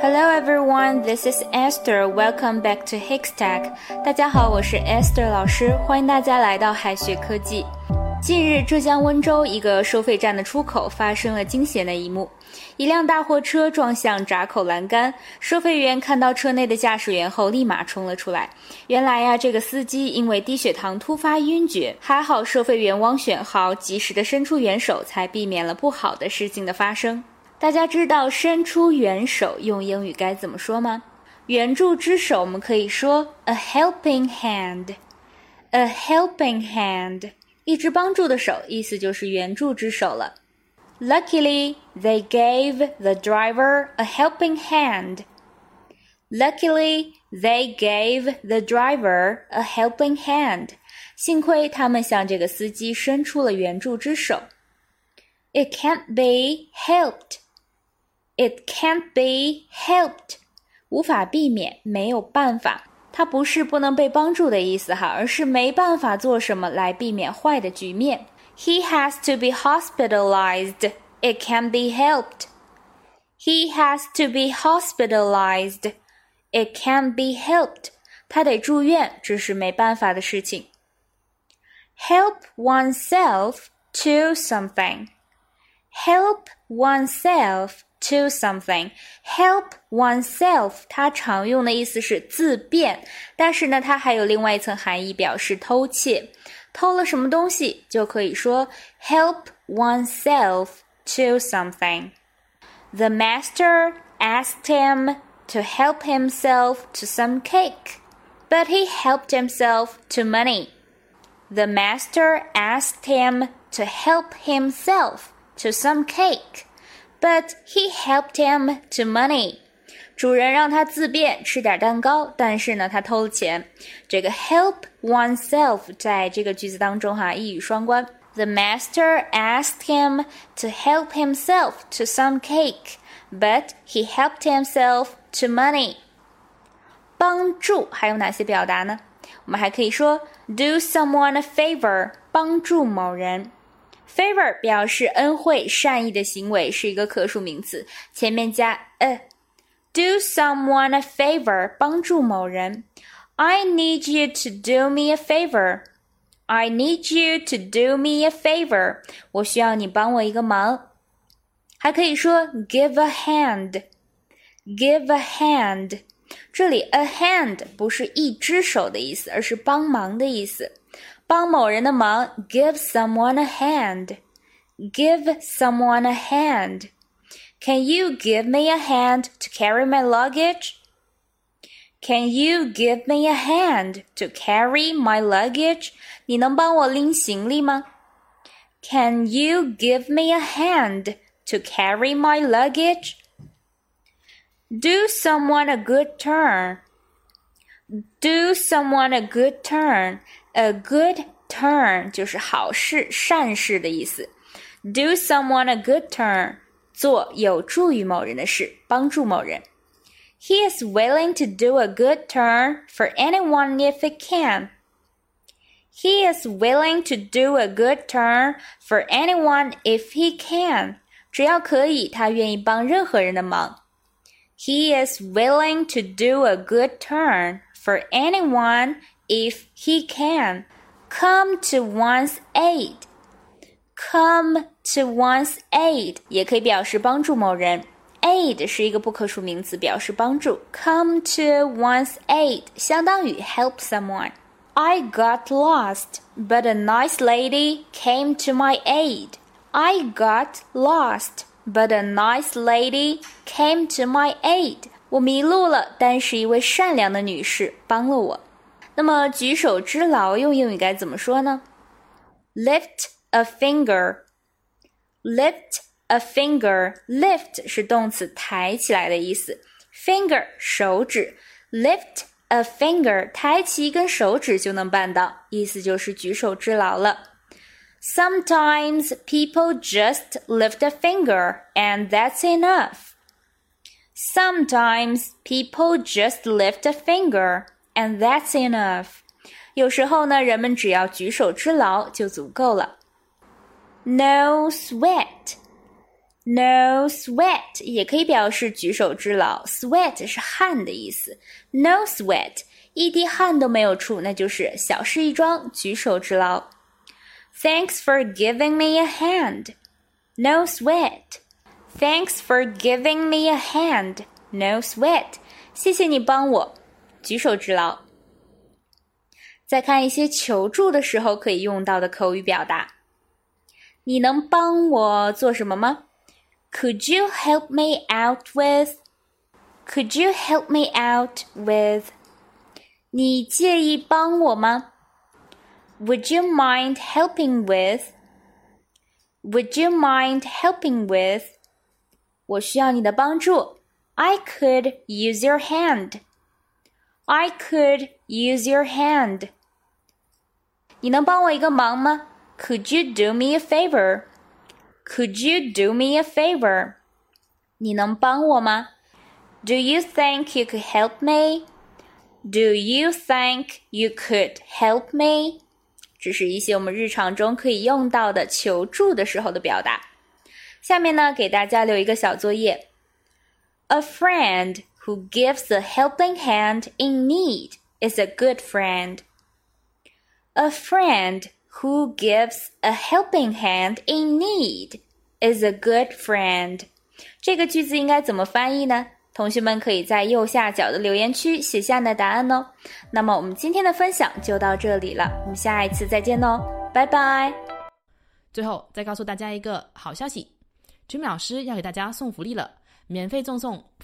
Hello everyone, this is Esther. Welcome back to Hikstack. 大家好，我是 Esther 老师，欢迎大家来到海学科技。近日，浙江温州一个收费站的出口发生了惊险的一幕：一辆大货车撞向闸口栏杆，收费员看到车内的驾驶员后，立马冲了出来。原来呀，这个司机因为低血糖突发晕厥，还好收费员汪选豪及时的伸出援手，才避免了不好的事情的发生。大家知道伸出援手用英语该怎么说吗？援助之手我们可以说 a helping hand，a helping hand。一只帮助的手，意思就是援助之手了。Luckily, they gave the driver a helping hand. Luckily, they gave the driver a helping hand. 幸亏他们向这个司机伸出了援助之手。It can't be helped. It can't be helped. 无法避免，没有办法。它不是不能被帮助的意思哈，而是没办法做什么来避免坏的局面。He has to be hospitalized. It can be helped. He has to be hospitalized. It can be helped. 他得住院，这是没办法的事情。Help oneself to something. Help oneself to something help oneself，它常用的意思是自辩，但是呢，它还有另外一层含义，表示偷窃。偷了什么东西，就可以说 help oneself to something. The master asked him to help himself to some cake, but he helped himself to money. The master asked him to help himself to some cake but he helped him to money. 主人让他自便吃点蛋糕，但是呢，他偷了钱。这个 help oneself 在这个句子当中哈，一语双关。The master asked him to help himself to some cake, but he helped himself to money. 帮助还有哪些表达呢？我们还可以说 do someone a favor，帮助某人。 Favor 表示恩惠、善意的行为，是一个可数名词，前面加 a。Do someone a favor，帮助某人。I need you to do me a favor. I need you to do me a favor. 我需要你帮我一个忙。还可以说 give a hand. Give a hand. 这里 a hand 不是一只手的意思，而是帮忙的意思。帮某人的忙，give someone a hand. Give someone a hand. Can you give me a hand to carry my luggage? Can you give me a hand to carry my luggage? 你能帮我拎行李吗？Can you give me a hand to carry my luggage? Do someone a good turn. Do someone a good turn. A good turn 就是好事、善事的意思。Do someone a good turn，做有助于某人的事，帮助某人。He is willing to do a good turn for anyone if he can. He is willing to do a good turn for anyone if he can. 只要可以，他愿意帮任何人的忙。He is willing to do a good turn for anyone if he can, come to one's aid. Come to one's aid 也可以表示帮助某人。aid 是一个不可数名词，表示帮助。Come to one's aid 相当于 help someone. I got lost, but a nice lady came to my aid. I got lost, but a nice lady came to my aid. 我迷路了，但是一位善良的女士帮了我。 那么举手之劳用英语该怎么说呢？Lift a finger. Lift a finger. Lift 是动词抬起来的意思。Finger 手指。Lift a finger 抬起一根手指就能办到，意思就是举手之劳了。Sometimes people just lift a finger and that's enough. Sometimes people just lift a finger and that's enough. 有时候呢，人们只要举手之劳就足够了。No sweat, No sweat 也可以表示举手之劳，sweat 是汗的意思。No sweat，一滴汗都没有出，那就是小事一桩，举手之劳。Thanks for giving me a hand. No sweat. Thanks for giving me a hand. No sweat. 谢谢你帮我， 举手之劳。再看一些求助的时候可以用到的口语表达。你能帮我做什么吗？Could you help me out with? Could you help me out with? 你介意帮我吗？Would you mind helping with? Would you mind helping with? 我需要你的帮助。I could use your hand. I could use your hand. 你能帮我一个忙吗？Could you do me a favor? Could you do me a favor? 你能帮我吗？Do you think you could help me? Do you think you could help me? 这是一些我们日常中可以用到的求助的时候的表达。下面呢，给大家留一个小作业。A friend who gives a helping hand in need is a good friend. A friend who gives a helping hand in need is a good friend。这个句子应该怎么翻译呢？同学们可以在右下角的留言区写下你的答案哦。那么我们今天的分享就到这里了，我们下一次再见哦，拜拜。最后再告诉大家一个好消息，Jimmy 老师要给大家送福利了。免费赠送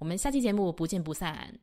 我们下期节目不见不散。